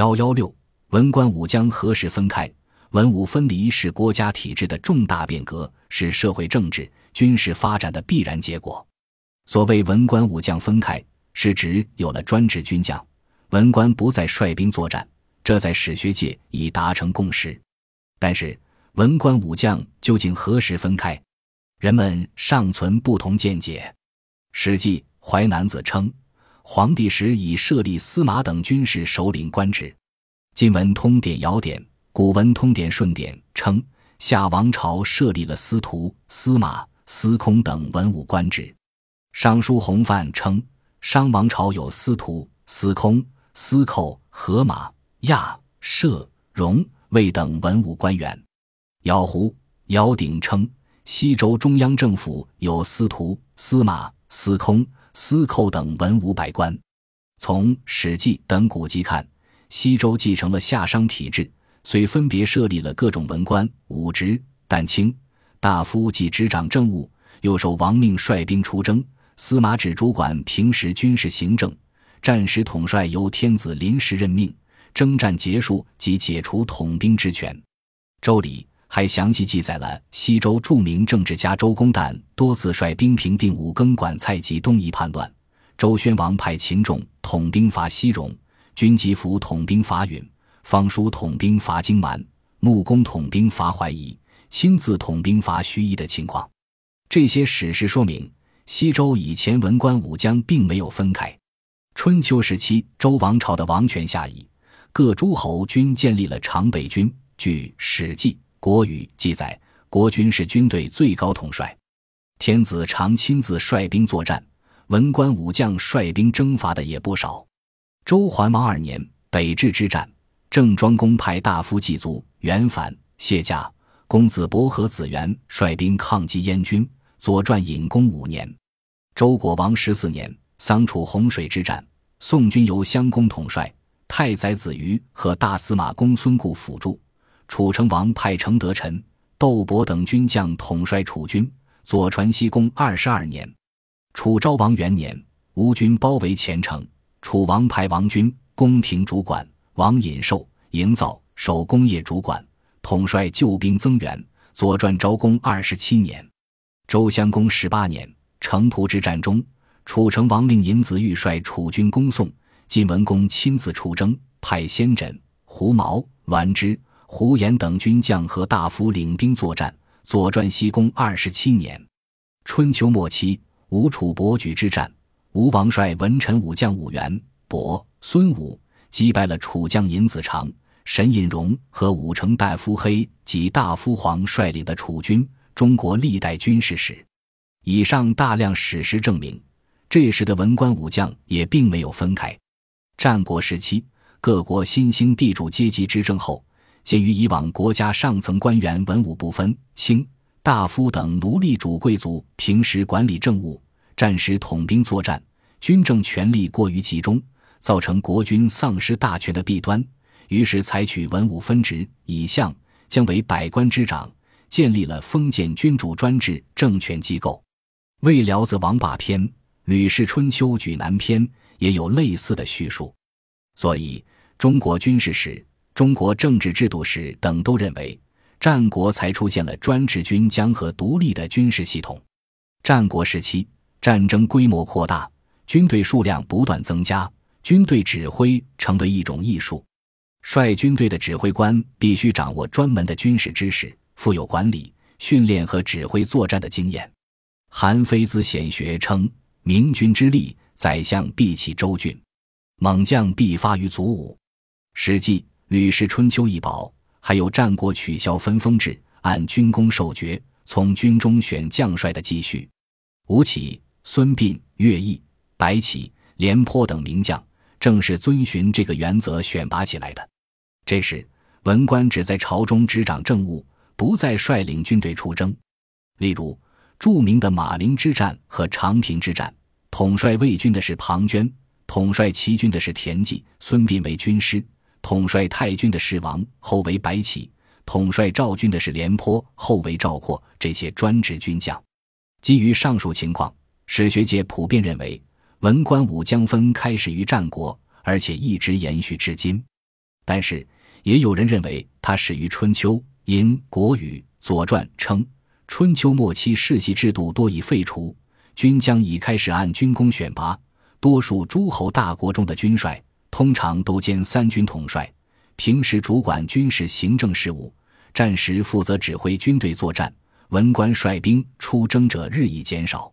幺幺六，文官武将何时分开？文武分离是国家体制的重大变革，是社会政治军事发展的必然结果。所谓文官武将分开，是指有了专制军将，文官不再率兵作战，这在史学界已达成共识。但是，文官武将究竟何时分开？人们尚存不同见解。《史记·淮南子》称。皇帝时已设立司马等军事首领官职，《今文通典尧典》《古文通典顺典》称夏王朝设立了司徒、司马、司空等文武官职，《尚书洪范》称商王朝有司徒、司空、司寇、河马、亚、射、戎、卫等文武官员，《姚胡姚鼎》称西周中央政府有司徒、司马、司空。司寇等文武百官，从《史记》等古籍看，西周继承了夏商体制，虽分别设立了各种文官武职，但卿大夫既执掌政务，又受王命率兵出征；司马只主管平时军事行政，战时统帅由天子临时任命，征战结束即解除统兵之权。《周礼》。还详细记载了西周著名政治家周公旦多次率兵平定五更管蔡及东夷叛乱。周宣王派秦仲统兵伐西戎，军吉甫统兵伐允，方叔统兵伐荆蛮，穆公统兵伐淮夷，亲自统兵伐盱眙的情况。这些史实说明，西周以前文官武将并没有分开。春秋时期，周王朝的王权下移，各诸侯均建立了常备军。据《史记》。国语记载，国君是军队最高统帅，天子常亲自率兵作战，文官武将率兵征伐的也不少。周桓王二年，北至之战，郑庄公派大夫祭祖袁反、谢驾、公子伯和子元率兵抗击燕军。左传隐公五年，周国王十四年，桑楚洪水之战，宋军由襄公统帅，太宰子瑜和大司马公孙固辅助。楚成王派程德臣、窦伯等军将统帅楚军。左传西公二十二年，楚昭王元年，吴军包围前城，楚王派王军宫廷主管，王尹寿营造手工业主管，统帅救兵增援。左传昭公二十七年，周襄公十八年，城濮之战中，楚成王令尹子玉率楚军攻宋，晋文公亲自出征，派先轸、胡毛、栾枝。胡延等军将和大夫领兵作战。左传西公二十七年，春秋末期，吴楚伯举之战，吴王率文臣武将武元、伯、孙武击败了楚将尹子长、沈尹荣和武城大夫黑及大夫黄率领的楚军。中国历代军事史，以上大量史实证明，这时的文官武将也并没有分开。战国时期，各国新兴地主阶级执政后。鉴于以往国家上层官员文武不分，卿大夫等奴隶主贵族平时管理政务，战时统兵作战，军政权力过于集中，造成国军丧失大权的弊端，于是采取文武分职，以相将为百官之长，建立了封建君主专制政权机构。《魏辽子王霸篇》《吕氏春秋举南篇》也有类似的叙述，所以中国军事史。中国政治制度史等都认为，战国才出现了专制军将和独立的军事系统。战国时期，战争规模扩大，军队数量不断增加，军队指挥成为一种艺术。率军队的指挥官必须掌握专门的军事知识，富有管理、训练和指挥作战的经验。韩非子显学称：“明君之立，宰相必起周郡，猛将必发于卒伍。”《史记》。《吕氏春秋》一宝，还有战国取消分封制，按军功授爵，从军中选将帅的记叙。吴起、孙膑、乐毅、白起、廉颇等名将，正是遵循这个原则选拔起来的。这时，文官只在朝中执掌政务，不再率领军队出征。例如，著名的马陵之战和长平之战，统帅魏军的是庞涓，统帅齐军的是田忌、孙膑为军师。统帅太军的是王，后为白起；统帅赵军的是廉颇，后为赵括。这些专职军将，基于上述情况，史学界普遍认为，文官武将分开始于战国，而且一直延续至今。但是也有人认为它始于春秋。因《国语》《左传》称，春秋末期世袭制度多已废除，军将已开始按军功选拔。多数诸侯大国中的军帅，通常都兼三军统帅，平时主管军事行政事务，战时负责指挥军队作战。文官率兵出征者日益减少。